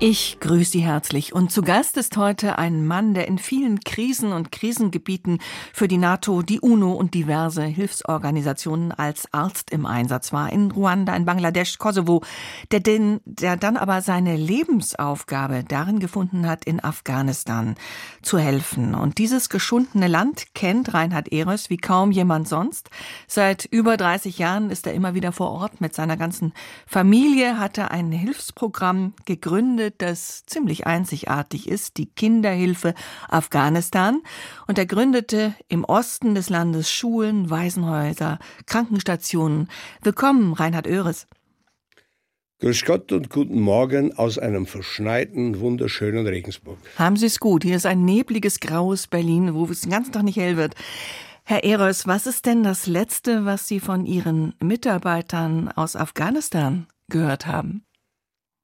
Ich grüße Sie herzlich und zu Gast ist heute ein Mann, der in vielen Krisen und Krisengebieten für die NATO, die UNO und diverse Hilfsorganisationen als Arzt im Einsatz war, in Ruanda, in Bangladesch, Kosovo, der, den, der dann aber seine Lebensaufgabe darin gefunden hat, in Afghanistan zu helfen. Und dieses geschundene Land kennt Reinhard Ehrens wie kaum jemand sonst. Seit über 30 Jahren ist er immer wieder vor Ort mit seiner ganzen Familie, hat er ein Hilfsprogramm gegründet, das ziemlich einzigartig ist, die Kinderhilfe Afghanistan. Und er gründete im Osten des Landes Schulen, Waisenhäuser, Krankenstationen. Willkommen, Reinhard Oehres. Grüß Gott und guten Morgen aus einem verschneiten, wunderschönen Regensburg. Haben Sie es gut. Hier ist ein nebliges, graues Berlin, wo es den ganzen Tag nicht hell wird. Herr Eros, was ist denn das Letzte, was Sie von Ihren Mitarbeitern aus Afghanistan gehört haben?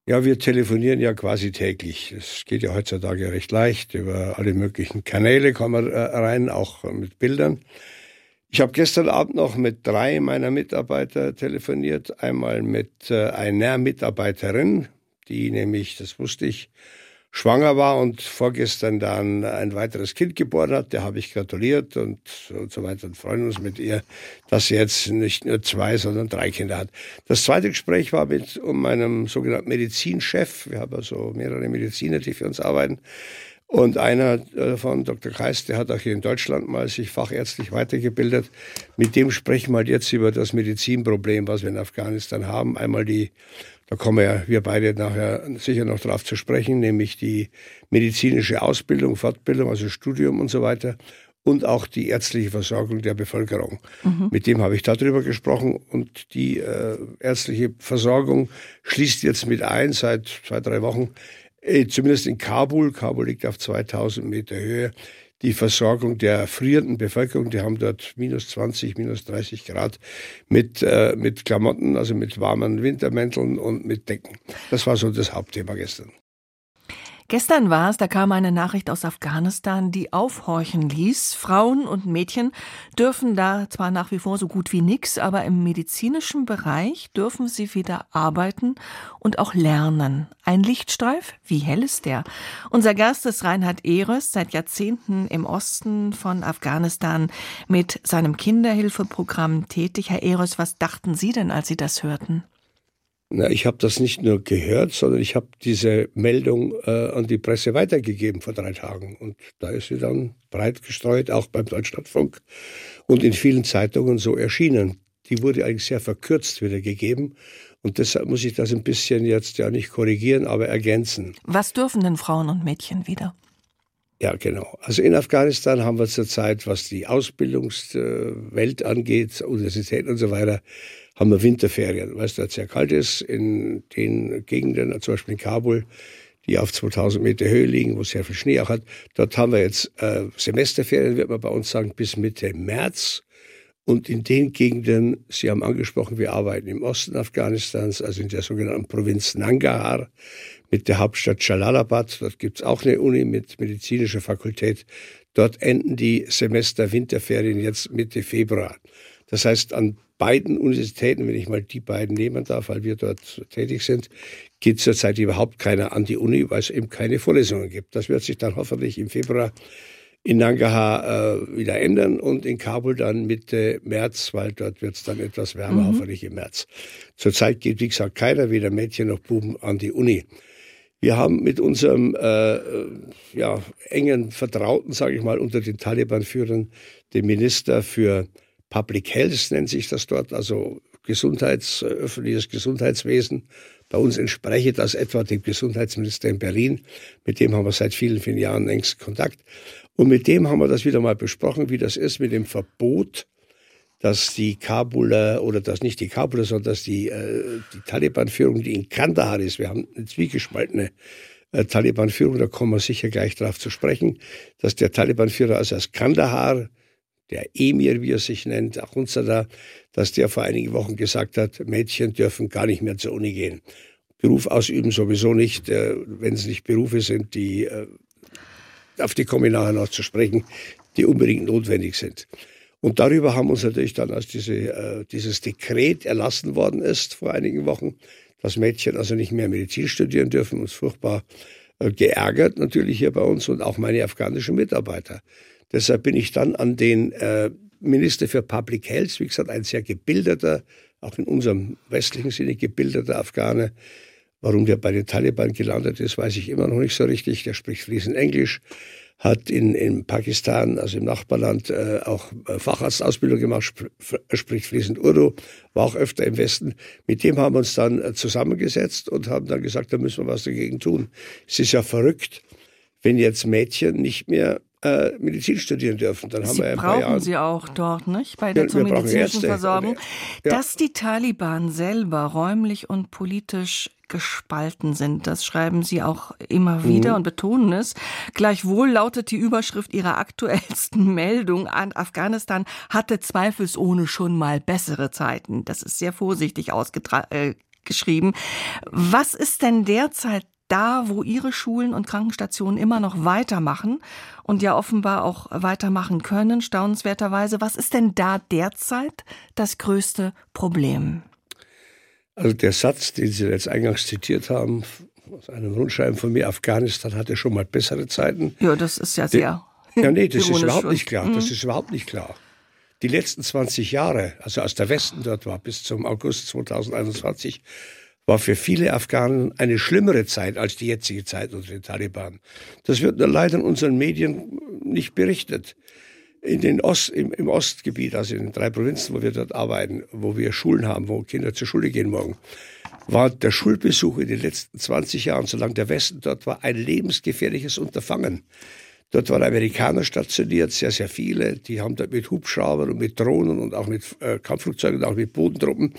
Ja, wir telefonieren ja quasi täglich. Es geht ja heutzutage recht leicht. Über alle möglichen Kanäle kommen wir äh, rein, auch mit Bildern. Ich habe gestern Abend noch mit drei meiner Mitarbeiter telefoniert. Einmal mit äh, einer Mitarbeiterin, die nämlich, das wusste ich, schwanger war und vorgestern dann ein weiteres Kind geboren hat. Der habe ich gratuliert und, und so weiter und freuen uns mit ihr, dass sie jetzt nicht nur zwei, sondern drei Kinder hat. Das zweite Gespräch war mit um meinem sogenannten Medizinchef. Wir haben also mehrere Mediziner, die für uns arbeiten. Und einer äh, von Dr. Kreis, der hat auch hier in Deutschland mal sich fachärztlich weitergebildet. Mit dem sprechen wir halt jetzt über das Medizinproblem, was wir in Afghanistan haben. Einmal die da kommen wir, wir beide nachher sicher noch drauf zu sprechen, nämlich die medizinische Ausbildung, Fortbildung, also Studium und so weiter und auch die ärztliche Versorgung der Bevölkerung. Mhm. Mit dem habe ich darüber gesprochen und die äh, ärztliche Versorgung schließt jetzt mit ein seit zwei, drei Wochen, äh, zumindest in Kabul. Kabul liegt auf 2000 Meter Höhe die Versorgung der frierenden Bevölkerung. Die haben dort minus 20, minus 30 Grad mit, äh, mit Klamotten, also mit warmen Wintermänteln und mit Decken. Das war so das Hauptthema gestern. Gestern war es, da kam eine Nachricht aus Afghanistan, die aufhorchen ließ. Frauen und Mädchen dürfen da zwar nach wie vor so gut wie nix, aber im medizinischen Bereich dürfen sie wieder arbeiten und auch lernen. Ein Lichtstreif? Wie hell ist der? Unser Gast ist Reinhard Ehres, seit Jahrzehnten im Osten von Afghanistan mit seinem Kinderhilfeprogramm tätig. Herr Ehres, was dachten Sie denn, als Sie das hörten? Na, ich habe das nicht nur gehört, sondern ich habe diese Meldung äh, an die Presse weitergegeben vor drei Tagen. Und da ist sie dann breit gestreut, auch beim Deutschlandfunk und in vielen Zeitungen so erschienen. Die wurde eigentlich sehr verkürzt wiedergegeben. Und deshalb muss ich das ein bisschen jetzt ja nicht korrigieren, aber ergänzen. Was dürfen denn Frauen und Mädchen wieder? Ja, genau. Also in Afghanistan haben wir zurzeit, was die Ausbildungswelt angeht, Universitäten und so weiter, haben wir Winterferien, weil es dort sehr kalt ist. In den Gegenden, zum Beispiel in Kabul, die auf 2000 Meter Höhe liegen, wo es sehr viel Schnee auch hat. Dort haben wir jetzt äh, Semesterferien, wird man bei uns sagen, bis Mitte März. Und in den Gegenden, Sie haben angesprochen, wir arbeiten im Osten Afghanistans, also in der sogenannten Provinz Nangarhar mit der Hauptstadt Jalalabad. Dort gibt es auch eine Uni mit medizinischer Fakultät. Dort enden die Semester Winterferien jetzt Mitte Februar. Das heißt, an beiden Universitäten, wenn ich mal die beiden nehmen darf, weil wir dort tätig sind, geht zurzeit überhaupt keiner an die Uni, weil es eben keine Vorlesungen gibt. Das wird sich dann hoffentlich im Februar in Nangarhar äh, wieder ändern und in Kabul dann Mitte März, weil dort wird es dann etwas wärmer, mhm. hoffentlich im März. Zurzeit geht, wie gesagt, keiner, weder Mädchen noch Buben, an die Uni. Wir haben mit unserem äh, ja, engen Vertrauten, sage ich mal, unter den Taliban-Führern, dem Minister für Public Health nennt sich das dort, also Gesundheits, öffentliches Gesundheitswesen. Bei uns entspreche das etwa dem Gesundheitsminister in Berlin. Mit dem haben wir seit vielen, vielen Jahren längst Kontakt. Und mit dem haben wir das wieder mal besprochen, wie das ist mit dem Verbot, dass die Kabuler, oder dass nicht die Kabuler, sondern dass die, äh, die Taliban-Führung, die in Kandahar ist, wir haben eine zwiegespaltene äh, Taliban-Führung, da kommen wir sicher gleich drauf zu sprechen, dass der Taliban-Führer also aus Kandahar der Emir, wie er sich nennt, Achunzada, dass der vor einigen Wochen gesagt hat, Mädchen dürfen gar nicht mehr zur Uni gehen. Beruf ausüben sowieso nicht, äh, wenn es nicht Berufe sind, die, äh, auf die komme ich nachher noch zu sprechen, die unbedingt notwendig sind. Und darüber haben uns natürlich dann, als diese, äh, dieses Dekret erlassen worden ist vor einigen Wochen, dass Mädchen also nicht mehr Medizin studieren dürfen, uns furchtbar äh, geärgert natürlich hier bei uns und auch meine afghanischen Mitarbeiter. Deshalb bin ich dann an den äh, Minister für Public Health, wie gesagt, ein sehr gebildeter, auch in unserem westlichen Sinne gebildeter Afghane. Warum der bei den Taliban gelandet ist, weiß ich immer noch nicht so richtig. Der spricht fließend Englisch, hat in, in Pakistan, also im Nachbarland, äh, auch äh, Facharztausbildung gemacht, sp spricht fließend Urdu, war auch öfter im Westen. Mit dem haben wir uns dann äh, zusammengesetzt und haben dann gesagt, da müssen wir was dagegen tun. Es ist ja verrückt, wenn jetzt Mädchen nicht mehr äh, Medizin studieren dürfen. Dann haben Sie wir ein brauchen paar Jahre. Sie auch dort, nicht? Bei der Ja, zur medizinischen. Versorgung. Ja. Dass die Taliban selber räumlich und politisch gespalten sind, das schreiben Sie auch immer Mhm. wieder und betonen es. Gleichwohl lautet die Überschrift Ihrer aktuellsten Meldung an Afghanistan hatte zweifelsohne schon mal bessere Zeiten. Das ist sehr vorsichtig ausgeschrieben. Äh, geschrieben. Was ist denn derzeit da, wo Ihre Schulen und Krankenstationen immer noch weitermachen und ja offenbar auch weitermachen können, staunenswerterweise. Was ist denn da derzeit das größte Problem? Also der Satz, den Sie jetzt eingangs zitiert haben, aus einem Rundschreiben von mir, Afghanistan hatte schon mal bessere Zeiten. Ja, das ist ja sehr. Ja, nee, das ist überhaupt nicht klar. Das ist überhaupt nicht klar. Die letzten 20 Jahre, also als der Westen dort war, bis zum August 2021, war für viele Afghanen eine schlimmere Zeit als die jetzige Zeit unter den Taliban. Das wird nur leider in unseren Medien nicht berichtet. In den Ost, im, im Ostgebiet, also in den drei Provinzen, wo wir dort arbeiten, wo wir Schulen haben, wo Kinder zur Schule gehen morgen, war der Schulbesuch in den letzten 20 Jahren, solange der Westen dort war, ein lebensgefährliches Unterfangen. Dort waren Amerikaner stationiert, sehr, sehr viele. Die haben dort mit Hubschraubern und mit Drohnen und auch mit äh, Kampfflugzeugen und auch mit Bodentruppen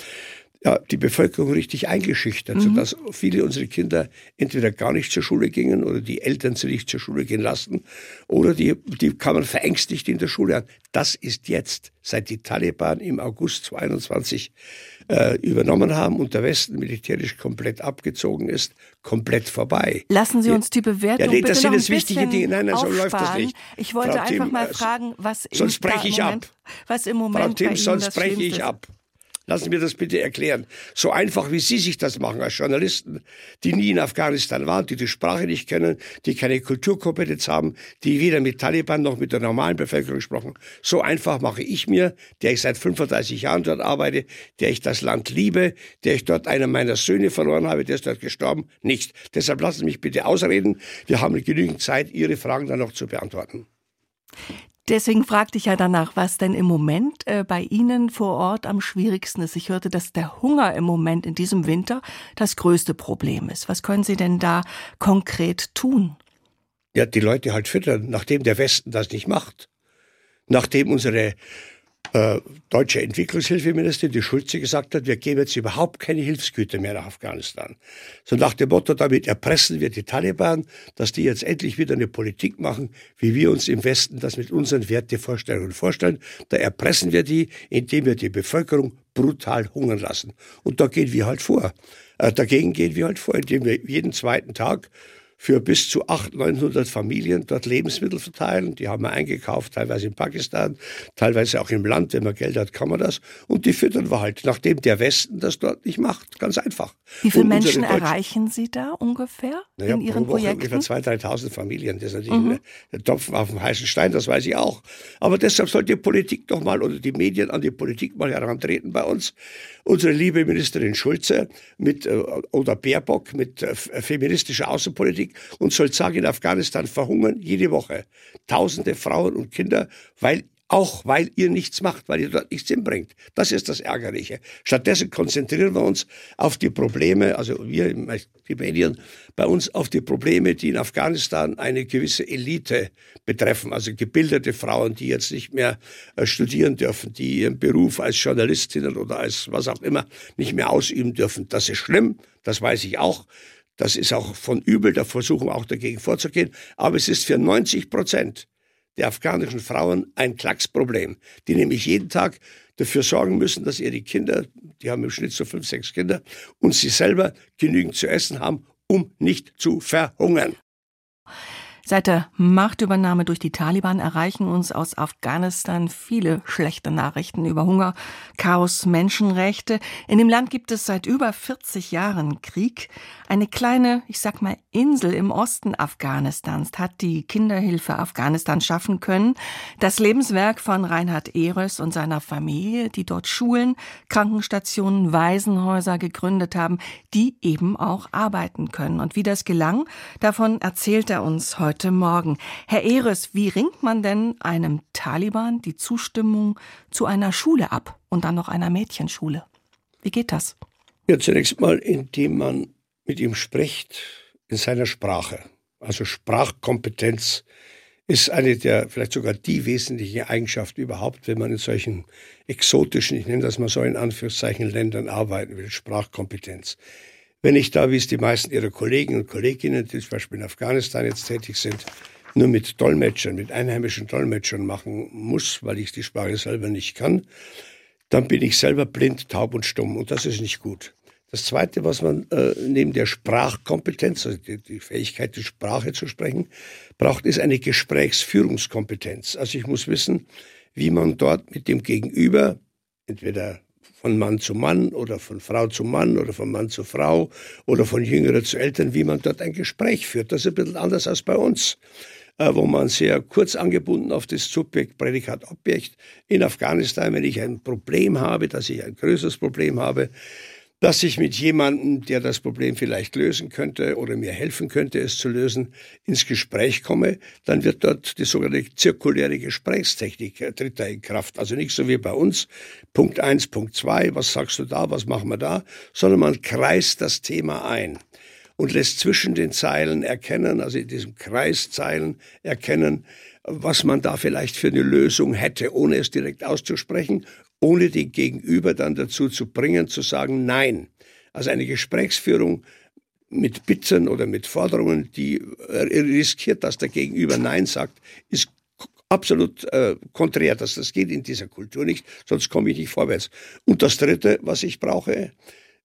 ja, die Bevölkerung richtig eingeschüchtert, sodass viele unserer Kinder entweder gar nicht zur Schule gingen oder die Eltern sie nicht zur Schule gehen lassen oder die, die kamen verängstigt in der Schule an. Das ist jetzt, seit die Taliban im August 2021 äh, übernommen haben und der Westen militärisch komplett abgezogen ist, komplett vorbei. Lassen Sie uns die Bewertung Ja, nee, bitte das sind jetzt wichtige Dinge. Nein, nein, so läuft das nicht. Ich wollte Frau einfach Thiel, mal äh, fragen, was sonst breche ich ab. Moment, was im Frau Moment bei Tim, sonst breche ich ab. Lassen Sie mir das bitte erklären. So einfach, wie Sie sich das machen als Journalisten, die nie in Afghanistan waren, die die Sprache nicht kennen, die keine Kulturkompetenz haben, die weder mit Taliban noch mit der normalen Bevölkerung gesprochen. So einfach mache ich mir, der ich seit 35 Jahren dort arbeite, der ich das Land liebe, der ich dort einen meiner Söhne verloren habe, der ist dort gestorben, nicht. Deshalb lassen Sie mich bitte ausreden. Wir haben genügend Zeit, Ihre Fragen dann noch zu beantworten. Deswegen fragte ich ja danach, was denn im Moment äh, bei Ihnen vor Ort am schwierigsten ist. Ich hörte, dass der Hunger im Moment in diesem Winter das größte Problem ist. Was können Sie denn da konkret tun? ja, die Leute halt füttern, nachdem der Westen das nicht macht. Nachdem unsere äh, deutsche Entwicklungshilfeministerin, die Schulze, gesagt hat, wir geben jetzt überhaupt keine Hilfsgüter mehr nach Afghanistan. So nach dem Motto, damit erpressen wir die Taliban, dass die jetzt endlich wieder eine Politik machen, wie wir uns im Westen das mit unseren Wertevorstellungen vorstellen. Da erpressen wir die, indem wir die Bevölkerung brutal hungern lassen. Und da gehen wir halt vor. Äh, dagegen gehen wir halt vor, indem wir jeden zweiten Tag für bis zu 800, 900 Familien dort Lebensmittel verteilen. Die haben wir eingekauft, teilweise in Pakistan, teilweise auch im Land. Wenn man Geld hat, kann man das. Und die füttern wir halt, nachdem der Westen das dort nicht macht. Ganz einfach. Wie viele Menschen erreichen Sie da ungefähr naja, in Ihren pro Woche Projekten? ungefähr 2.000, 3.000 Familien. Das ist natürlich Mhm. ein, Tropfen auf dem heißen Stein, das weiß ich auch. Aber deshalb sollte die Politik doch mal oder die Medien an die Politik mal herantreten bei uns. Unsere liebe Ministerin Schulze mit, äh, oder Baerbock mit äh, feministischer Außenpolitik und soll sagen, in Afghanistan verhungern jede Woche tausende Frauen und Kinder, weil auch weil ihr nichts macht, weil ihr dort nichts hinbringt. Das ist das Ärgerliche. Stattdessen konzentrieren wir uns auf die Probleme, also wir, die Medien, bei uns auf die Probleme, die in Afghanistan eine gewisse Elite betreffen, also gebildete Frauen, die jetzt nicht mehr äh, studieren dürfen, die ihren Beruf als Journalistinnen oder als was auch immer nicht mehr ausüben dürfen. Das ist schlimm, das weiß ich auch. Das ist auch von übel, da versuchen wir auch dagegen vorzugehen. Aber es ist für 90 Prozent der afghanischen Frauen ein Klacksproblem, die nämlich jeden Tag dafür sorgen müssen, dass ihre Kinder, die haben im Schnitt so fünf, sechs Kinder, und sie selber genügend zu essen haben, um nicht zu verhungern. Seit der Machtübernahme durch die Taliban erreichen uns aus Afghanistan viele schlechte Nachrichten über Hunger, Chaos, Menschenrechte. In dem Land gibt es seit über 40 Jahren Krieg. Eine kleine, ich sag mal, Insel im Osten Afghanistans hat die Kinderhilfe Afghanistan schaffen können. Das Lebenswerk von Reinhard Ehrös und seiner Familie, die dort Schulen, Krankenstationen, Waisenhäuser gegründet haben, die eben auch arbeiten können. Und wie das gelang, davon erzählt er uns heute heute Morgen. Herr Eres, wie ringt man denn einem Taliban die Zustimmung zu einer Schule ab und dann noch einer Mädchenschule? Wie geht das? Ja, zunächst mal, indem man mit ihm spricht in seiner Sprache. Also Sprachkompetenz ist eine der, vielleicht sogar die wesentliche Eigenschaft überhaupt, wenn man in solchen exotischen, ich nenne das mal so in Anführungszeichen, Ländern arbeiten will, Sprachkompetenz. Wenn ich da, wie es die meisten ihrer Kollegen und Kolleginnen, die zum Beispiel in Afghanistan jetzt tätig sind, nur mit Dolmetschern, mit einheimischen Dolmetschern machen muss, weil ich die Sprache selber nicht kann, dann bin ich selber blind, taub und stumm und das ist nicht gut. Das Zweite, was man äh, neben der Sprachkompetenz, also die, die, Fähigkeit, die Sprache zu sprechen, braucht, ist eine Gesprächsführungskompetenz. Also ich muss wissen, wie man dort mit dem Gegenüber, entweder von Mann zu Mann oder von Frau zu Mann oder von Mann zu Frau oder von Jüngerer zu Eltern, wie man dort ein Gespräch führt. Das ist ein bisschen anders als bei uns, äh, wo man sehr kurz angebunden auf das Subjekt, Prädikat, Objekt. In Afghanistan, wenn ich ein Problem habe, dass ich ein größeres Problem habe, dass ich mit jemandem, der das Problem vielleicht lösen könnte oder mir helfen könnte, es zu lösen, ins Gespräch komme, dann wird dort die sogenannte zirkuläre Gesprächstechnik äh, tritt da in Kraft. Also nicht so wie bei uns, Punkt eins, Punkt zwei, was sagst du da, was machen wir da, sondern man kreist das Thema ein und lässt zwischen den Zeilen erkennen, also in diesem Kreiszeilen erkennen, was man da vielleicht für eine Lösung hätte, ohne es direkt auszusprechen ohne den Gegenüber dann dazu zu bringen, zu sagen Nein. Also eine Gesprächsführung mit Bitten oder mit Forderungen, die riskiert, dass der Gegenüber Nein sagt, ist absolut äh, konträr. Das, das geht in dieser Kultur nicht, sonst komme ich nicht vorwärts. Und das Dritte, was ich brauche,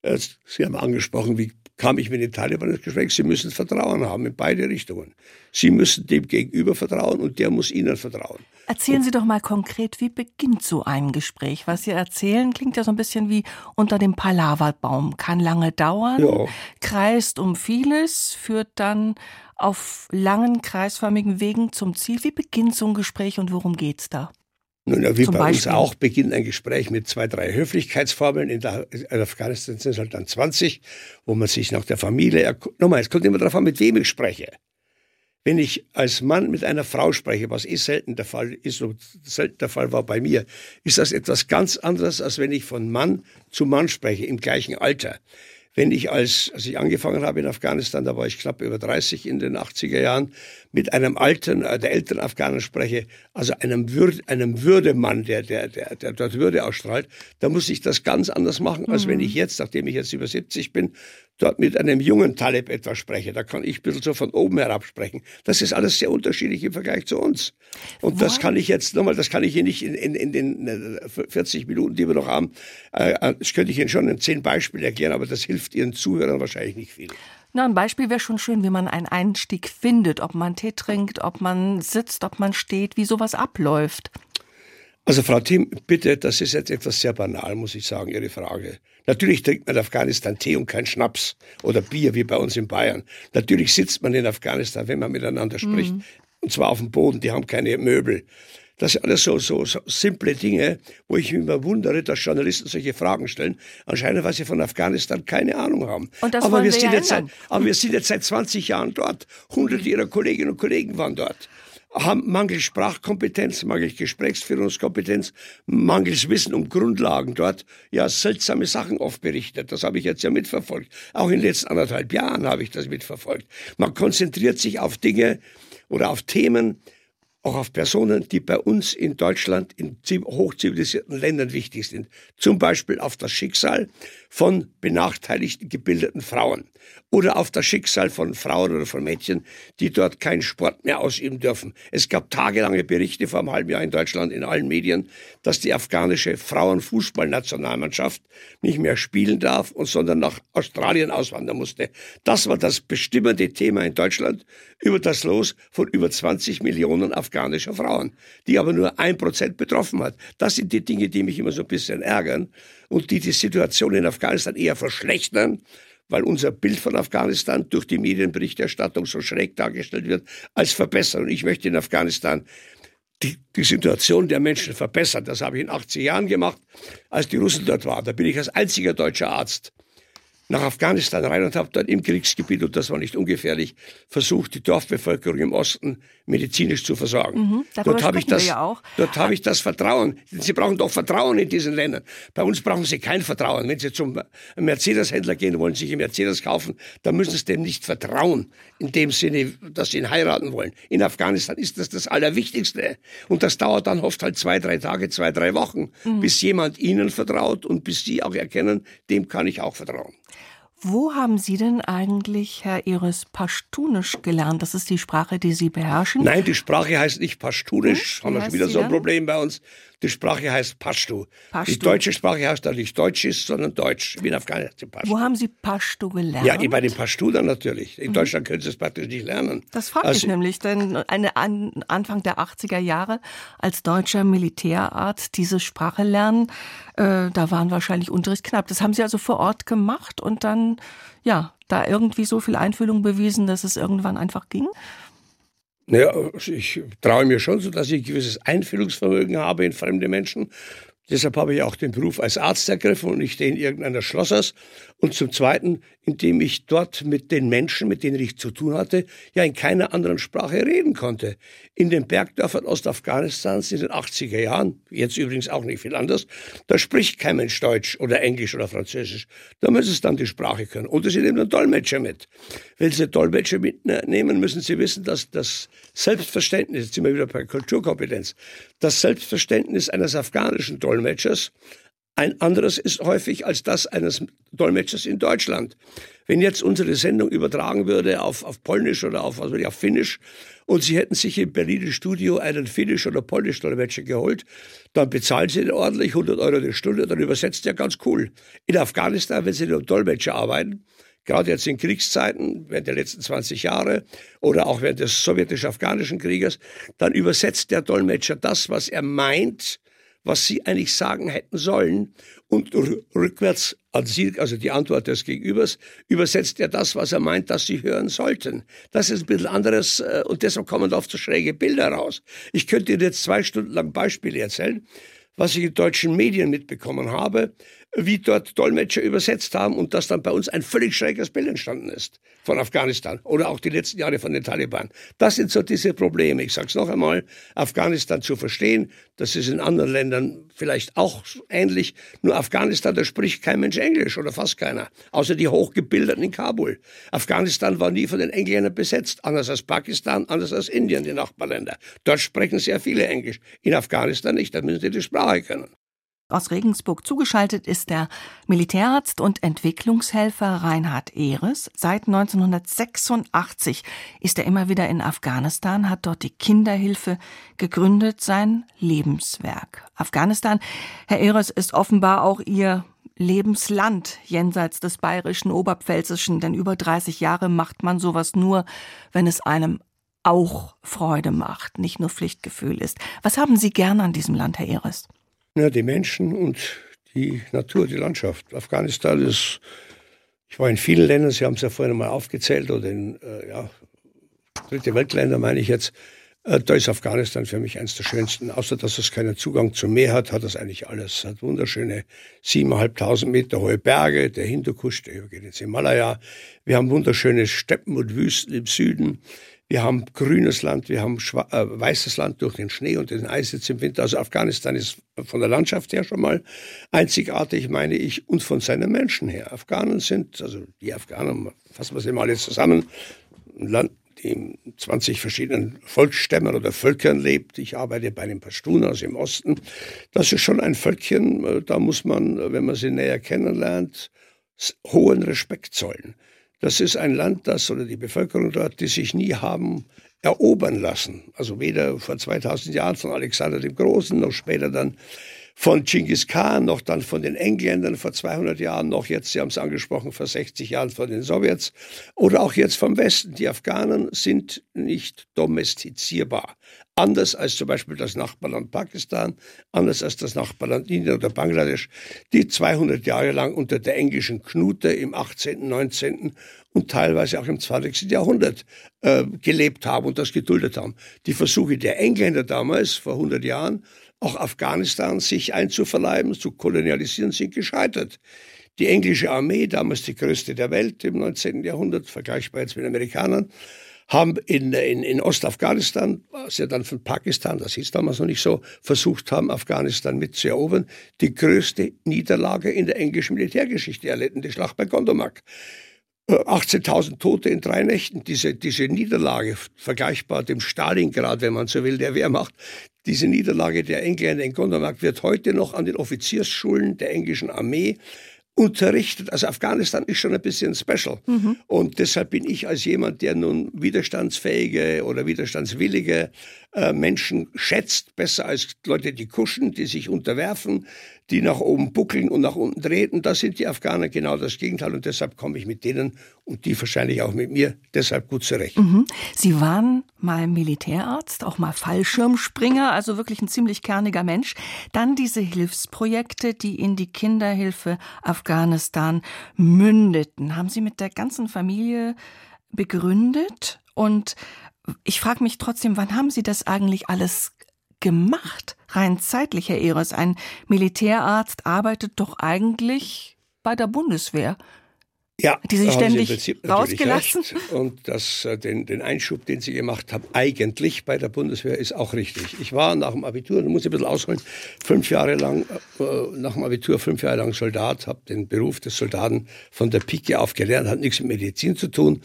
äh, Sie haben angesprochen, wie kam ich mit den Taliban ins Gespräch? Sie müssen Vertrauen haben in beide Richtungen. Sie müssen dem Gegenüber vertrauen und der muss Ihnen vertrauen. Erzählen Sie doch mal konkret, wie beginnt so ein Gespräch? Was Sie erzählen, klingt ja so ein bisschen wie unter dem Palaverbaum. Kann lange dauern, ja. kreist um vieles, führt dann auf langen kreisförmigen Wegen zum Ziel. Wie beginnt so ein Gespräch und worum geht's da? Nun, wie Zum bei Beispiel. uns auch, beginnt ein Gespräch mit zwei, drei Höflichkeitsformeln. In, der, in Afghanistan sind es halt dann 20, wo man sich nach der Familie... Nochmal, es kommt immer darauf an, mit wem ich spreche. Wenn ich als Mann mit einer Frau spreche, was eh selten der Fall ist und selten der Fall war bei mir, ist das etwas ganz anderes, als wenn ich von Mann zu Mann spreche, im gleichen Alter wenn ich als, als ich angefangen habe in Afghanistan, da war ich knapp über 30 in den 80er Jahren, mit einem alten, äh, der älteren Afghanen spreche, also einem, Würde, einem Würdemann, der, der, der, der dort Würde ausstrahlt, da muss ich das ganz anders machen, als mhm. wenn ich jetzt, nachdem ich jetzt über 70 bin, dort mit einem jungen Taleb etwas spreche. Da kann ich ein bisschen so von oben herab sprechen. Das ist alles sehr unterschiedlich im Vergleich zu uns. Und What? das kann ich jetzt nochmal, das kann ich hier nicht in, in, in den 40 äh, Minuten, die wir noch haben, äh, äh, das könnte ich Ihnen schon in zehn Beispielen erklären, aber das hilft Ihren Zuhörern wahrscheinlich nicht viel. Na, ein Beispiel wäre schon schön, wie man einen Einstieg findet, ob man Tee trinkt, ob man sitzt, ob man steht, wie sowas abläuft. Also Frau Tim, bitte, das ist jetzt etwas sehr banal, muss ich sagen, Ihre Frage. Natürlich trinkt man in Afghanistan Tee und kein Schnaps oder Bier wie bei uns in Bayern. Natürlich sitzt man in Afghanistan, wenn man miteinander spricht. Mhm. Und zwar auf dem Boden, die haben keine Möbel. Das sind alles so, so, so simple Dinge, wo ich mich immer wundere, dass Journalisten solche Fragen stellen. Anscheinend, weil sie von Afghanistan keine Ahnung haben. Aber, wir, wir sind ja jetzt seit, aber wir sind jetzt seit 20 Jahren dort. Hunderte ihrer Kolleginnen und Kollegen waren dort haben mangels Sprachkompetenz, mangels Gesprächsführungskompetenz, mangels Wissen um Grundlagen dort ja seltsame Sachen oft berichtet. Das habe ich jetzt ja mitverfolgt. Auch in den letzten anderthalb Jahren habe ich das mitverfolgt. Man konzentriert sich auf Dinge oder auf Themen, auch auf Personen, die bei uns in Deutschland in hochzivilisierten Ländern wichtig sind. Zum Beispiel auf das Schicksal von benachteiligten gebildeten Frauen oder auf das Schicksal von Frauen oder von Mädchen, die dort keinen Sport mehr ausüben dürfen. Es gab tagelange Berichte vor einem halben Jahr in Deutschland in allen Medien, dass die afghanische Frauenfußballnationalmannschaft nicht mehr spielen darf und sondern nach Australien auswandern musste. Das war das bestimmende Thema in Deutschland über das Los von über 20 Millionen afghanischer Frauen, die aber nur ein Prozent betroffen hat. Das sind die Dinge, die mich immer so ein bisschen ärgern und die die Situation in Afghanistan eher verschlechtern, weil unser Bild von Afghanistan durch die Medienberichterstattung so schräg dargestellt wird, als verbessern. Und ich möchte in Afghanistan die, die Situation der Menschen verbessern. Das habe ich in 80 Jahren gemacht, als die Russen dort waren. Da bin ich als einziger deutscher Arzt nach Afghanistan rein und habe dort im Kriegsgebiet, und das war nicht ungefährlich, versucht, die Dorfbevölkerung im Osten medizinisch zu versorgen. Mhm, dort habe ich, das, ja dort hab ich das Vertrauen. Sie brauchen doch Vertrauen in diesen Ländern. Bei uns brauchen Sie kein Vertrauen. Wenn Sie zum Mercedes-Händler gehen, wollen sich einen Mercedes kaufen, dann müssen Sie dem nicht vertrauen, in dem Sinne, dass Sie ihn heiraten wollen. In Afghanistan ist das das Allerwichtigste. Und das dauert dann oft halt zwei, drei Tage, zwei, drei Wochen, mhm. bis jemand Ihnen vertraut und bis Sie auch erkennen, dem kann ich auch vertrauen. Wo haben Sie denn eigentlich, Herr Iris, Pashtunisch gelernt? Das ist die Sprache, die Sie beherrschen? Nein, die Sprache heißt nicht Pashtunisch. Hm? Haben wir schon wieder so ein Problem bei uns. Die Sprache heißt Pashto. Pashto. Die deutsche Sprache heißt da nicht Deutsch ist, sondern Deutsch. Wie in Afghanistan Pashto. Wo haben Sie Pashto gelernt? Ja, bei den Pashtudern natürlich. In mhm. Deutschland können Sie es praktisch nicht lernen. Das fragt also, mich nämlich, denn eine, an, Anfang der 80er Jahre als deutscher Militärarzt diese Sprache lernen, äh, da waren wahrscheinlich Unterricht knapp. Das haben Sie also vor Ort gemacht und dann, ja, da irgendwie so viel Einfühlung bewiesen, dass es irgendwann einfach ging? Naja, ich traue mir schon so, dass ich ein gewisses Einfühlungsvermögen habe in fremde Menschen. Deshalb habe ich auch den Beruf als Arzt ergriffen und nicht den irgendeiner Schlossers. Und zum Zweiten, indem ich dort mit den Menschen, mit denen ich zu tun hatte, ja in keiner anderen Sprache reden konnte. In den Bergdörfern Ostafghanistans in den 80er Jahren, jetzt übrigens auch nicht viel anders, da spricht kein Mensch Deutsch oder Englisch oder Französisch. Da müssen sie dann die Sprache können. Oder sie nehmen einen Dolmetscher mit. Wenn sie Dolmetscher mitnehmen, müssen sie wissen, dass das Selbstverständnis, jetzt sind wir wieder bei Kulturkompetenz, das Selbstverständnis eines afghanischen Dolmetschers ein anderes ist häufig als das eines Dolmetschers in Deutschland. Wenn jetzt unsere Sendung übertragen würde auf, auf Polnisch oder auf, also auf Finnisch und Sie hätten sich im Berliner Studio einen Finnisch- oder Polnisch-Dolmetscher geholt, dann bezahlen Sie den ordentlich 100 Euro die Stunde, dann übersetzt er ganz cool. In Afghanistan, wenn Sie einem Dolmetscher arbeiten, gerade jetzt in Kriegszeiten, während der letzten 20 Jahre oder auch während des sowjetisch-afghanischen Krieges, dann übersetzt der Dolmetscher das, was er meint, was sie eigentlich sagen hätten sollen. Und rückwärts an sie, also die Antwort des Gegenübers, übersetzt er das, was er meint, dass sie hören sollten. Das ist ein bisschen anderes äh, und deshalb kommen oft so schräge Bilder raus. Ich könnte Ihnen jetzt zwei Stunden lang Beispiele erzählen, was ich in deutschen Medien mitbekommen habe wie dort Dolmetscher übersetzt haben und dass dann bei uns ein völlig schräges Bild entstanden ist von Afghanistan oder auch die letzten Jahre von den Taliban. Das sind so diese Probleme. Ich sage es noch einmal, Afghanistan zu verstehen, das ist in anderen Ländern vielleicht auch ähnlich. Nur Afghanistan, da spricht kein Mensch Englisch oder fast keiner, außer die Hochgebildeten in Kabul. Afghanistan war nie von den Engländern besetzt, anders als Pakistan, anders als Indien, die Nachbarländer. Dort sprechen sehr viele Englisch. In Afghanistan nicht, da müssen sie die Sprache können. Aus Regensburg zugeschaltet ist der Militärarzt und Entwicklungshelfer Reinhard Ehres. Seit 1986 ist er immer wieder in Afghanistan, hat dort die Kinderhilfe gegründet, sein Lebenswerk. Afghanistan, Herr Ehres, ist offenbar auch Ihr Lebensland jenseits des bayerischen Oberpfälzischen, denn über 30 Jahre macht man sowas nur, wenn es einem auch Freude macht, nicht nur Pflichtgefühl ist. Was haben Sie gern an diesem Land, Herr Ehres? Ja, die Menschen und die Natur, die Landschaft. Afghanistan ist, ich war in vielen Ländern, Sie haben es ja vorhin mal aufgezählt, oder in äh, ja, dritte Weltländer meine ich jetzt. Äh, da ist Afghanistan für mich eines der schönsten. Außer dass es keinen Zugang zum Meer hat, hat es eigentlich alles. Es hat wunderschöne siebeneinhalbtausend Meter hohe Berge, der Hindukusch, der geht ins Himalaya. Wir haben wunderschöne Steppen und Wüsten im Süden. Wir haben grünes Land, wir haben äh, weißes Land durch den Schnee und den Eis jetzt im Winter. Also Afghanistan ist von der Landschaft her schon mal einzigartig, meine ich, und von seinen Menschen her. Afghanen sind, also die Afghanen, fassen wir sie mal jetzt zusammen, Land, in 20 verschiedenen Volksstämmen oder Völkern lebt. Ich arbeite bei den Pashtun aus dem Osten. Das ist schon ein Völkchen, äh, da muss man, wenn man sie näher kennenlernt, hohen Respekt zollen. Das ist ein Land, das oder die Bevölkerung dort, die sich nie haben erobern lassen. Also weder vor 2000 Jahren von Alexander dem Großen, noch später dann von Genghis Khan, noch dann von den Engländern vor 200 Jahren, noch jetzt, Sie haben es angesprochen, vor 60 Jahren von den Sowjets oder auch jetzt vom Westen. Die Afghanen sind nicht domestizierbar. Anders als zum Beispiel das Nachbarland Pakistan, anders als das Nachbarland Indien oder Bangladesch, die 200 Jahre lang unter der englischen Knute im 18., 19. und teilweise auch im 20. Jahrhundert äh, gelebt haben und das geduldet haben. Die Versuche der Engländer damals, vor 100 Jahren, auch Afghanistan sich einzuverleiben, zu kolonialisieren, sind gescheitert. Die englische Armee, damals die größte der Welt im 19. Jahrhundert, vergleichbar jetzt mit den Amerikanern, haben in, in, in Ostafghanistan, was ja dann von Pakistan, das hieß damals noch nicht so, versucht haben, Afghanistan mitzuerobern, die größte Niederlage in der englischen Militärgeschichte erlitten, die Schlacht bei Gondomak. 18.000 Tote in drei Nächten, diese, diese Niederlage, vergleichbar dem Stalingrad, wenn man so will, der Wehrmacht, diese Niederlage der Engländer in Gondomak wird heute noch an den Offiziersschulen der englischen Armee unterrichtet. Also Afghanistan ist schon ein bisschen special. Mhm. Und deshalb bin ich als jemand, der nun widerstandsfähige oder widerstandswillige äh, Menschen schätzt, besser als Leute, die kuschen, die sich unterwerfen, die nach oben buckeln und nach unten treten. Da sind die Afghaner genau das Gegenteil und deshalb komme ich mit denen und die wahrscheinlich auch mit mir deshalb gut zurecht. Mhm. Sie waren mal Militärarzt, auch mal Fallschirmspringer, also wirklich ein ziemlich kerniger Mensch. Dann diese Hilfsprojekte, die in die Kinderhilfe Afghanistan mündeten. Haben Sie mit der ganzen Familie begründet und ich frage mich trotzdem, wann haben Sie das eigentlich alles gemacht? Rein zeitlich, Herr Eros. Ein Militärarzt arbeitet doch eigentlich bei der Bundeswehr. Ja, die Sie ständig rausgelassen. Und das, äh, den, den Einschub, den Sie gemacht haben, eigentlich bei der Bundeswehr, ist auch richtig. Ich war nach dem Abitur, da muss ich ein bisschen ausholen, fünf Jahre lang, äh, nach dem Abitur fünf Jahre lang Soldat, habe den Beruf des Soldaten von der Pike auf gelernt, hat nichts mit Medizin zu tun.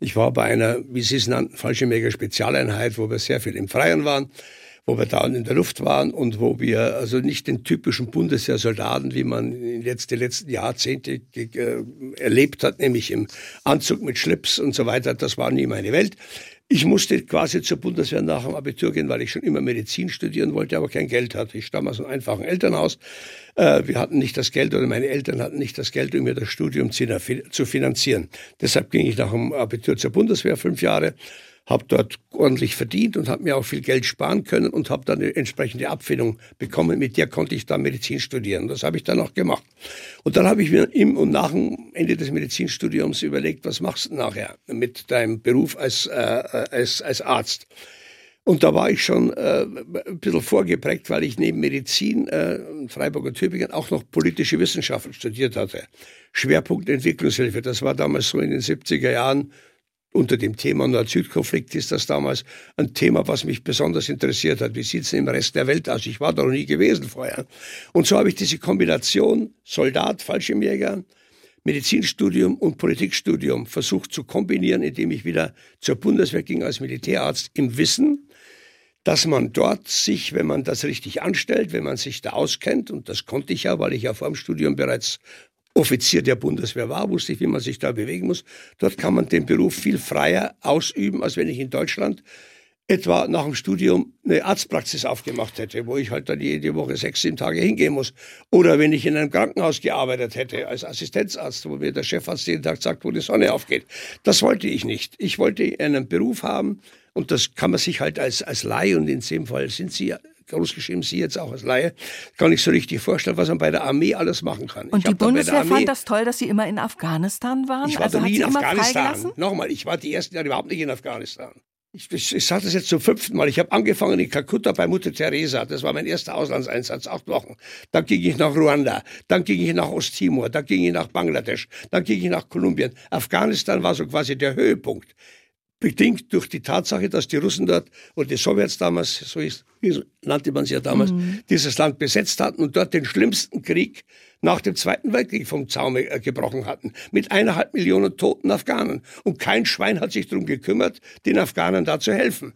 Ich war bei einer, wie Sie es nannten, Fallschirmjäger-Spezialeinheit, wo wir sehr viel im Freien waren, wo wir da in der Luft waren und wo wir also nicht den typischen Bundeswehrsoldaten, wie man in die letzten Jahrzehnte äh, erlebt hat, nämlich im Anzug mit Schlips und so weiter, das war nie meine Welt. Ich musste quasi zur Bundeswehr nach dem Abitur gehen, weil ich schon immer Medizin studieren wollte, aber kein Geld hatte. Ich stamme aus einem einfachen Elternhaus. Äh, wir hatten nicht das Geld oder meine Eltern hatten nicht das Geld, um mir das Studium zu finanzieren. Deshalb ging ich nach dem Abitur zur Bundeswehr fünf Jahre habe dort ordentlich verdient und habe mir auch viel Geld sparen können und habe dann eine entsprechende Abfindung bekommen. Mit der konnte ich dann Medizin studieren. Das habe ich dann auch gemacht. Und dann habe ich mir im und nach dem Ende des Medizinstudiums überlegt, was machst du nachher mit deinem Beruf als, äh, als, als Arzt? Und da war ich schon äh, ein bisschen vorgeprägt, weil ich neben Medizin äh, in Freiburg und Tübingen auch noch politische Wissenschaften studiert hatte. Schwerpunkt Entwicklungshilfe. Das war damals so in den 70er Jahren unter dem Thema Nord-Süd-Konflikt ist das damals ein Thema, was mich besonders interessiert hat. Wie sieht es im Rest der Welt aus? Ich war da noch nie gewesen vorher. Und so habe ich diese Kombination Soldat, Fallschirmjäger, Medizinstudium und Politikstudium versucht zu kombinieren, indem ich wieder zur Bundeswehr ging als Militärarzt im Wissen, dass man dort sich, wenn man das richtig anstellt, wenn man sich da auskennt, und das konnte ich ja, weil ich ja vor dem Studium bereits Offizier der Bundeswehr war, wusste ich, wie man sich da bewegen muss. Dort kann man den Beruf viel freier ausüben, als wenn ich in Deutschland etwa nach dem Studium eine Arztpraxis aufgemacht hätte, wo ich halt dann jede Woche sechs, sieben Tage hingehen muss. Oder wenn ich in einem Krankenhaus gearbeitet hätte als Assistenzarzt, wo mir der Chefarzt jeden Tag sagt, wo die Sonne aufgeht. Das wollte ich nicht. Ich wollte einen Beruf haben und das kann man sich halt als, als Laie und in dem Fall sind Sie großgeschrieben, Sie jetzt auch als Laie, kann ich so richtig vorstellen, was man bei der Armee alles machen kann. Und ich die Bundeswehr fand das toll, dass Sie immer in Afghanistan waren? Ich war also nie in Afghanistan. Nochmal, ich war die ersten Jahre überhaupt nicht in Afghanistan. Ich, ich, ich sage das jetzt zum fünften Mal. Ich habe angefangen in Kalkutta bei Mutter Teresa. Das war mein erster Auslandseinsatz, acht Wochen. Dann ging ich nach Ruanda, dann ging ich nach Osttimor, dann ging ich nach Bangladesch, dann ging ich nach Kolumbien. Afghanistan war so quasi der Höhepunkt. Bedingt durch die Tatsache, dass die Russen dort oder die Sowjets damals, so ist, nannte man sie ja damals, mhm. dieses Land besetzt hatten und dort den schlimmsten Krieg nach dem Zweiten Weltkrieg vom Zaume äh, gebrochen hatten. Mit eineinhalb Millionen toten Afghanen. Und kein Schwein hat sich darum gekümmert, den Afghanen da zu helfen.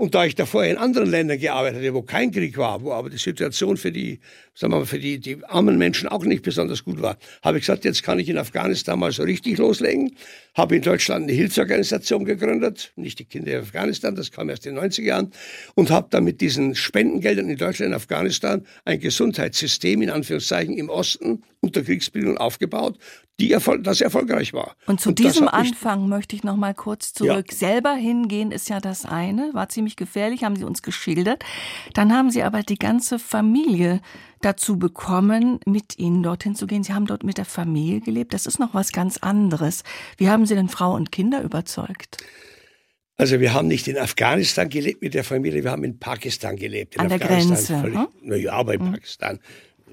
Und da ich davor in anderen Ländern gearbeitet habe, wo kein Krieg war, wo aber die Situation für die, sagen wir mal, für die, die armen Menschen auch nicht besonders gut war, habe ich gesagt, jetzt kann ich in Afghanistan mal so richtig loslegen. Habe in Deutschland eine Hilfsorganisation gegründet, nicht die Kinder in Afghanistan, das kam erst in den 90er Jahren, und habe dann mit diesen Spendengeldern in Deutschland und Afghanistan ein Gesundheitssystem in Anführungszeichen im Osten unter Kriegsbildung aufgebaut, die Erfol das erfolgreich war. Und zu und diesem Anfang möchte ich noch mal kurz zurück. Ja. Selber hingehen ist ja das eine, war ziemlich gefährlich, haben Sie uns geschildert. Dann haben Sie aber die ganze Familie dazu bekommen, mit Ihnen dorthin zu gehen. Sie haben dort mit der Familie gelebt. Das ist noch was ganz anderes. Wie haben Sie denn Frau und Kinder überzeugt? Also wir haben nicht in Afghanistan gelebt mit der Familie, wir haben in Pakistan gelebt. In An der Grenze. Völlig, hm? Naja, aber in hm. Pakistan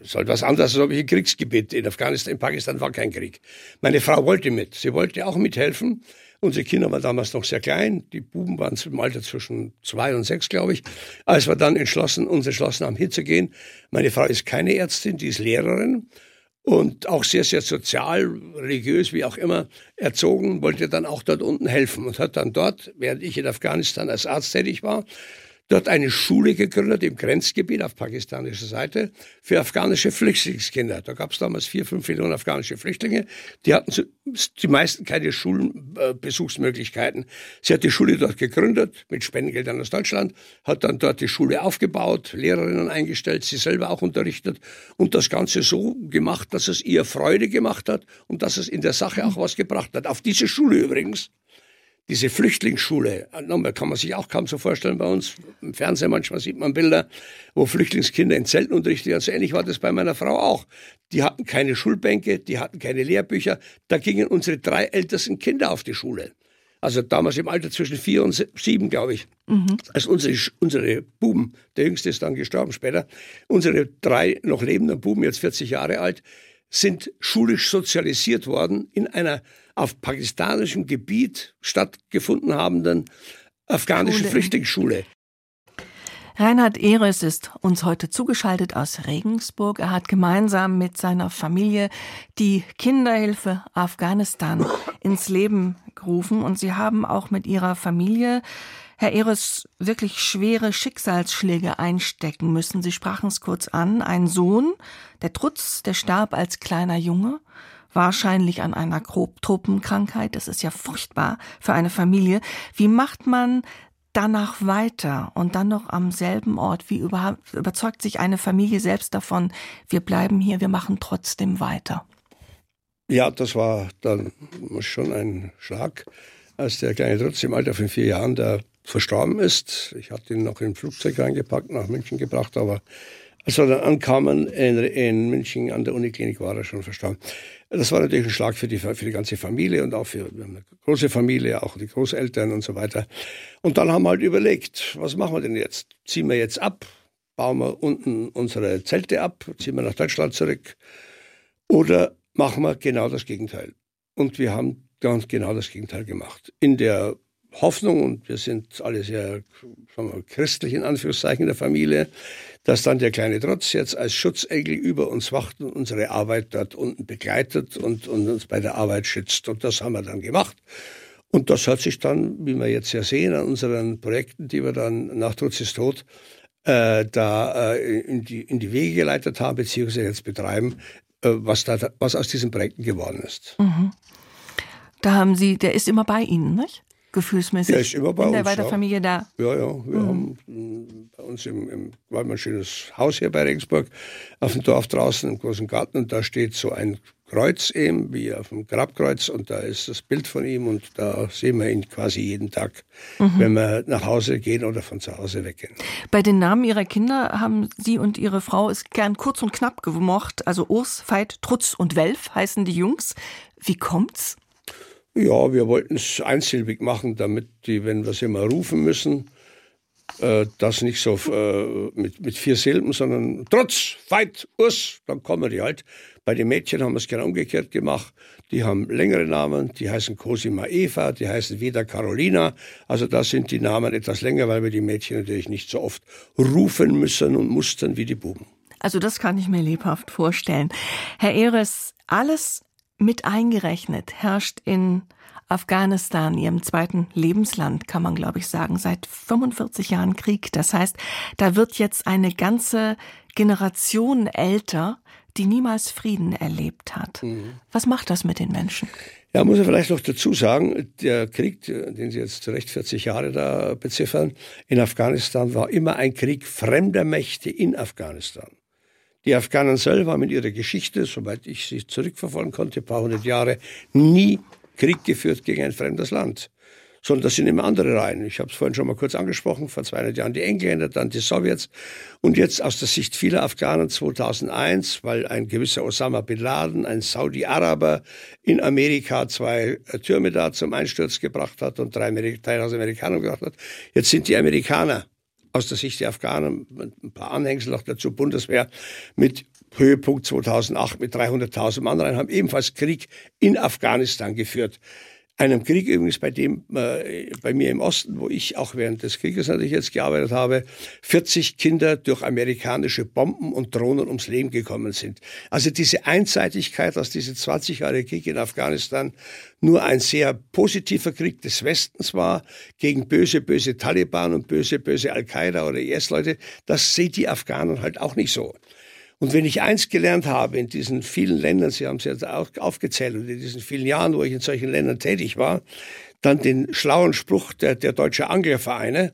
ist halt was anderes als ein Kriegsgebiet. In Afghanistan, in Pakistan war kein Krieg. Meine Frau wollte mit. Sie wollte auch mithelfen. Unsere Kinder waren damals noch sehr klein. Die Buben waren im Alter zwischen zwei und sechs, glaube ich. Als wir dann entschlossen, uns entschlossen haben, hinzugehen. Meine Frau ist keine Ärztin, die ist Lehrerin und auch sehr, sehr sozial, religiös, wie auch immer, erzogen, wollte dann auch dort unten helfen und hat dann dort, während ich in Afghanistan als Arzt tätig war, dort eine Schule gegründet im Grenzgebiet auf pakistanischer Seite für afghanische Flüchtlingskinder. Da gab es damals vier, fünf Millionen afghanische Flüchtlinge. Die hatten die meisten keine Schulbesuchsmöglichkeiten. Sie hat die Schule dort gegründet mit Spendengeldern aus Deutschland, hat dann dort die Schule aufgebaut, Lehrerinnen eingestellt, sie selber auch unterrichtet und das Ganze so gemacht, dass es ihr Freude gemacht hat und dass es in der Sache auch was gebracht hat. Auf diese Schule übrigens diese Flüchtlingsschule, nochmal kann man sich auch kaum so vorstellen bei uns. Im Fernsehen manchmal sieht man Bilder, wo Flüchtlingskinder in Zelten unterrichtet werden. So ähnlich war das bei meiner Frau auch. Die hatten keine Schulbänke, die hatten keine Lehrbücher. Da gingen unsere drei ältesten Kinder auf die Schule. Also damals im Alter zwischen vier und sieben, glaube ich. Mhm. Als unsere, unsere Buben, der jüngste ist dann gestorben später, unsere drei noch lebenden Buben, jetzt 40 Jahre alt, sind schulisch sozialisiert worden in einer auf pakistanischem Gebiet stattgefunden habenden afghanischen Schule. Flüchtlingsschule. Reinhard Ehres ist uns heute zugeschaltet aus Regensburg. Er hat gemeinsam mit seiner Familie die Kinderhilfe Afghanistan ins Leben gerufen und sie haben auch mit ihrer Familie Herr Ehres wirklich schwere Schicksalsschläge einstecken müssen. Sie sprachen es kurz an. Ein Sohn, der Trutz, der starb als kleiner Junge wahrscheinlich an einer Grobtruppenkrankheit. Das ist ja furchtbar für eine Familie. Wie macht man danach weiter und dann noch am selben Ort? Wie überzeugt sich eine Familie selbst davon, wir bleiben hier, wir machen trotzdem weiter? Ja, das war dann schon ein Schlag, als der kleine Trutz im Alter von vier Jahren da verstorben ist. Ich hatte ihn noch ein Flugzeug reingepackt, nach München gebracht, aber als wir dann ankamen in, in München an der Uniklinik, war er schon verstorben. Das war natürlich ein Schlag für die, für die ganze Familie und auch für eine große Familie, auch die Großeltern und so weiter. Und dann haben wir halt überlegt, was machen wir denn jetzt? Ziehen wir jetzt ab? Bauen wir unten unsere Zelte ab? Ziehen wir nach Deutschland zurück? Oder machen wir genau das Gegenteil? Und wir haben ganz genau das Gegenteil gemacht. In der Hoffnung, und wir sind alle sehr sagen wir, christlich in Anführungszeichen der Familie, dass dann der kleine Trotz jetzt als Schutzengel über uns wacht und unsere Arbeit dort unten begleitet und, und uns bei der Arbeit schützt. Und das haben wir dann gemacht. Und das hat sich dann, wie wir jetzt ja sehen, an unseren Projekten, die wir dann nach Trotz ist tot, äh, da äh, in, die, in die Wege geleitet haben, beziehungsweise jetzt betreiben, äh, was, da, was aus diesen Projekten geworden ist. Mhm. Da haben Sie, der ist immer bei Ihnen, nicht? Gefühlsmäßig der ist immer bei in der uns, Familie ja. da. Ja, ja. Wir mhm. haben bei uns im, im wir haben ein schönes Haus hier bei Regensburg auf dem Dorf draußen im großen Garten und da steht so ein Kreuz eben, wie auf dem Grabkreuz und da ist das Bild von ihm und da sehen wir ihn quasi jeden Tag, mhm. wenn wir nach Hause gehen oder von zu Hause weggehen. Bei den Namen Ihrer Kinder haben Sie und Ihre Frau es gern kurz und knapp gemocht, also Urs, Veit, Trutz und Welf heißen die Jungs. Wie kommt's? Ja, wir wollten es einsilbig machen, damit die, wenn wir sie mal rufen müssen, Äh, das nicht so äh, mit, mit vier Silben, sondern trotz, fight, us, dann kommen die halt. Bei den Mädchen haben wir es genau umgekehrt gemacht. Die haben längere Namen, die heißen Cosima Eva, die heißen wieder Carolina. Also da sind die Namen etwas länger, weil wir die Mädchen natürlich nicht so oft rufen müssen und mussten wie die Buben. Also das kann ich mir lebhaft vorstellen. Herr Eres, alles mit eingerechnet herrscht in Afghanistan, ihrem zweiten Lebensland, kann man glaube ich sagen, seit 45 Jahren Krieg. Das heißt, da wird jetzt eine ganze Generation älter, die niemals Frieden erlebt hat. Mhm. Was macht das mit den Menschen? Ja, muss ich vielleicht noch dazu sagen, der Krieg, den Sie jetzt zu Recht 40 Jahre da beziffern, in Afghanistan war immer ein Krieg fremder Mächte in Afghanistan. Die Afghanen selber mit ihrer Geschichte, soweit ich sie zurückverfolgen konnte, ein paar hundert Jahre, nie Krieg geführt gegen ein fremdes Land. Sondern das sind immer andere Reihen. Ich habe es vorhin schon mal kurz angesprochen, vor 200 Jahren die Engländer, dann die Sowjets. Und jetzt aus der Sicht vieler Afghanen 2001, weil ein gewisser Osama Bin Laden, ein Saudi-Araber in Amerika zwei Türme da zum Einsturz gebracht hat und drei aus Amerikanern gebracht hat. Jetzt sind die Amerikaner aus der Sicht der Afghanen, ein paar Anhängsel noch dazu, Bundeswehr mit Höhepunkt 2008 mit 300.000 Mann rein, haben ebenfalls Krieg in Afghanistan geführt. Einem Krieg übrigens, bei dem, äh, bei mir im Osten, wo ich auch während des Krieges natürlich jetzt gearbeitet habe, 40 Kinder durch amerikanische Bomben und Drohnen ums Leben gekommen sind. Also diese Einseitigkeit, dass diese 20 Jahre Krieg in Afghanistan nur ein sehr positiver Krieg des Westens war, gegen böse, böse Taliban und böse, böse Al-Qaida oder IS-Leute, das sehen die Afghanen halt auch nicht so. Und wenn ich eins gelernt habe in diesen vielen Ländern, Sie haben es jetzt auch aufgezählt, und in diesen vielen Jahren, wo ich in solchen Ländern tätig war, dann den schlauen Spruch der, der deutsche Anglervereine,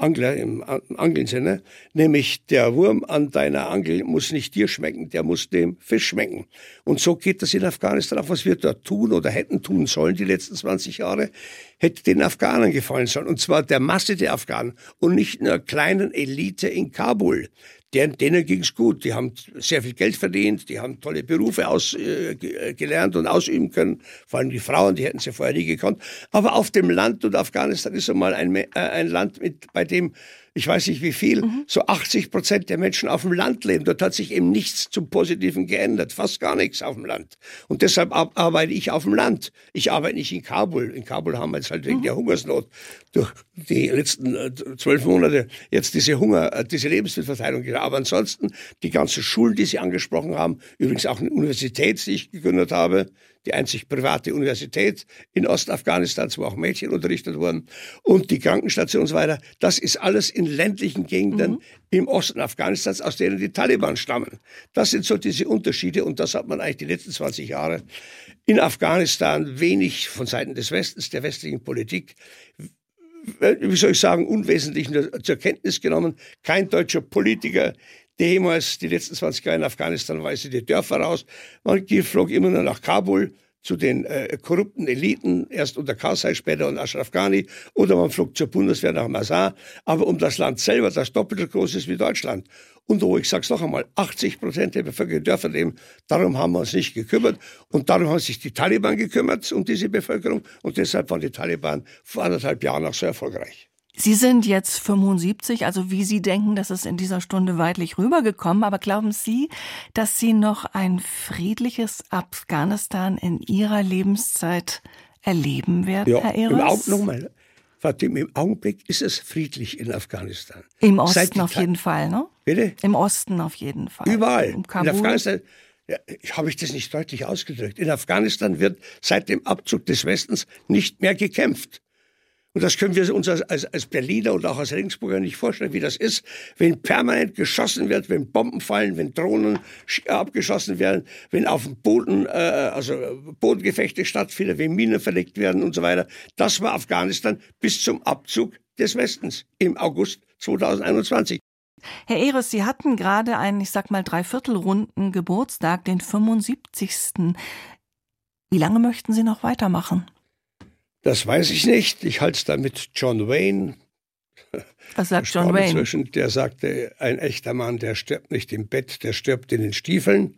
Angler im Angeln-Sinne, nämlich der Wurm an deiner Angel muss nicht dir schmecken, der muss dem Fisch schmecken. Und so geht das in Afghanistan auch, was wir dort tun oder hätten tun sollen die letzten 20 Jahre, hätte den Afghanen gefallen sollen. Und zwar der Masse der Afghanen und nicht einer kleinen Elite in Kabul denen, denen ging's gut. Die haben sehr viel Geld verdient, die haben tolle Berufe ausgelernt äh, und ausüben können. Vor allem die Frauen, die hätten sie vorher nie gekonnt. Aber auf dem Land und Afghanistan ist einmal ein, äh, ein Land, mit, bei dem ich weiß nicht wie viel, mhm. so 80 Prozent der Menschen auf dem Land leben. Dort hat sich eben nichts zum Positiven geändert, fast gar nichts auf dem Land. Und deshalb arbeite ich auf dem Land. Ich arbeite nicht in Kabul. In Kabul haben wir jetzt halt wegen mhm. der Hungersnot durch die letzten äh, zwölf Monate jetzt diese Hunger, äh, diese Lebensmittelverteilung gehabt. Aber ansonsten die ganzen Schulen, die Sie angesprochen haben, übrigens auch eine Universität, die ich gegründet habe, die einzig private Universität in Ostafghanistan, wo auch Mädchen unterrichtet wurden, und die Krankenstation und so weiter. Das ist alles in ländlichen Gegenden mhm. im Osten Afghanistans, aus denen die Taliban stammen. Das sind so diese Unterschiede und das hat man eigentlich die letzten 20 Jahre in Afghanistan wenig von Seiten des Westens, der westlichen Politik, wie soll ich sagen, unwesentlich zur Kenntnis genommen. Kein deutscher Politiker jemals die letzten 20 Jahre in Afghanistan weise die Dörfer raus. Man flog immer nur nach Kabul zu den äh, korrupten Eliten, erst unter Karzai, später unter Ashraf Ghani, oder man flog zur Bundeswehr nach Mazar, aber um das Land selber, das doppelt so groß ist wie Deutschland. Und wo, ich sag's noch einmal, 80 Prozent der Bevölkerung Dörfer leben, darum haben wir uns nicht gekümmert. Und darum haben sich die Taliban gekümmert um diese Bevölkerung. Und deshalb waren die Taliban vor anderthalb Jahren auch so erfolgreich. Sie sind jetzt 75, also wie Sie denken, das ist in dieser Stunde weitlich rübergekommen. Aber glauben Sie, dass Sie noch ein friedliches Afghanistan in Ihrer Lebenszeit erleben werden, ja, Herr Eres? Im Augenblick, nochmal, Fatim, im Augenblick ist es friedlich in Afghanistan. Im Osten auf jeden Fall, ne? Bitte? Im Osten auf jeden Fall. Überall. In Afghanistan ja, habe ich das nicht deutlich ausgedrückt. In Afghanistan wird seit dem Abzug des Westens nicht mehr gekämpft. Und das können wir uns als, als, Berliner und auch als Regensburger nicht vorstellen, wie das ist, wenn permanent geschossen wird, wenn Bomben fallen, wenn Drohnen abgeschossen werden, wenn auf dem Boden, äh, also Bodengefechte stattfinden, wenn Minen verlegt werden und so weiter. Das war Afghanistan bis zum Abzug des Westens im August 2021. Herr Eres, Sie hatten gerade einen, ich sag mal, Dreiviertelrunden Geburtstag, den 75. Wie lange möchten Sie noch weitermachen? Das weiß ich nicht. Ich halte es da mit John Wayne. Was sagt John Wayne? Inzwischen, der sagte, ein echter Mann, der stirbt nicht im Bett, der stirbt in den Stiefeln.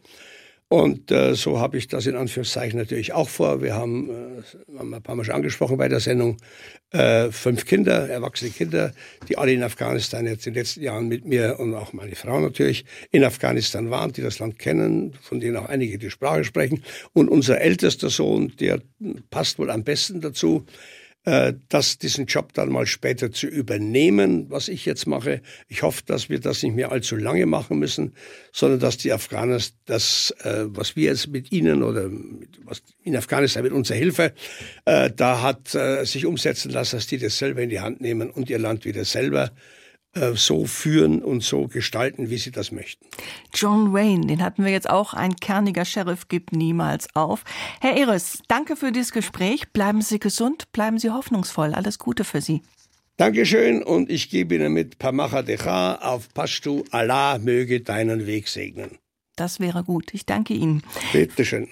Und äh, so habe ich das in Anführungszeichen natürlich auch vor. Wir haben, äh, haben ein paar Mal schon angesprochen bei der Sendung, äh, fünf Kinder, erwachsene Kinder, die alle in Afghanistan jetzt in den letzten Jahren mit mir und auch meine Frau natürlich in Afghanistan waren, die das Land kennen, von denen auch einige die Sprache sprechen. Und unser ältester Sohn, der passt wohl am besten dazu, das, diesen Job dann mal später zu übernehmen, was ich jetzt mache. Ich hoffe, dass wir das nicht mehr allzu lange machen müssen, sondern dass die Afghaner das, äh, was wir jetzt mit ihnen oder mit, was in Afghanistan mit unserer Hilfe äh, da hat äh, sich umsetzen lassen, dass die das selber in die Hand nehmen und ihr Land wieder selber äh, so führen und so gestalten, wie sie das möchten. John Wayne, den hatten wir jetzt auch. Ein kerniger Sheriff gibt niemals auf. Herr Eres, danke für dieses Gespräch. Bleiben Sie gesund, bleiben Sie hoffnungsvoll. Alles Gute für Sie. Dankeschön und ich gebe Ihnen mit Pamacha Decha auf Pashtu. Allah möge deinen Weg segnen. Das wäre gut. Ich danke Ihnen. Bitteschön.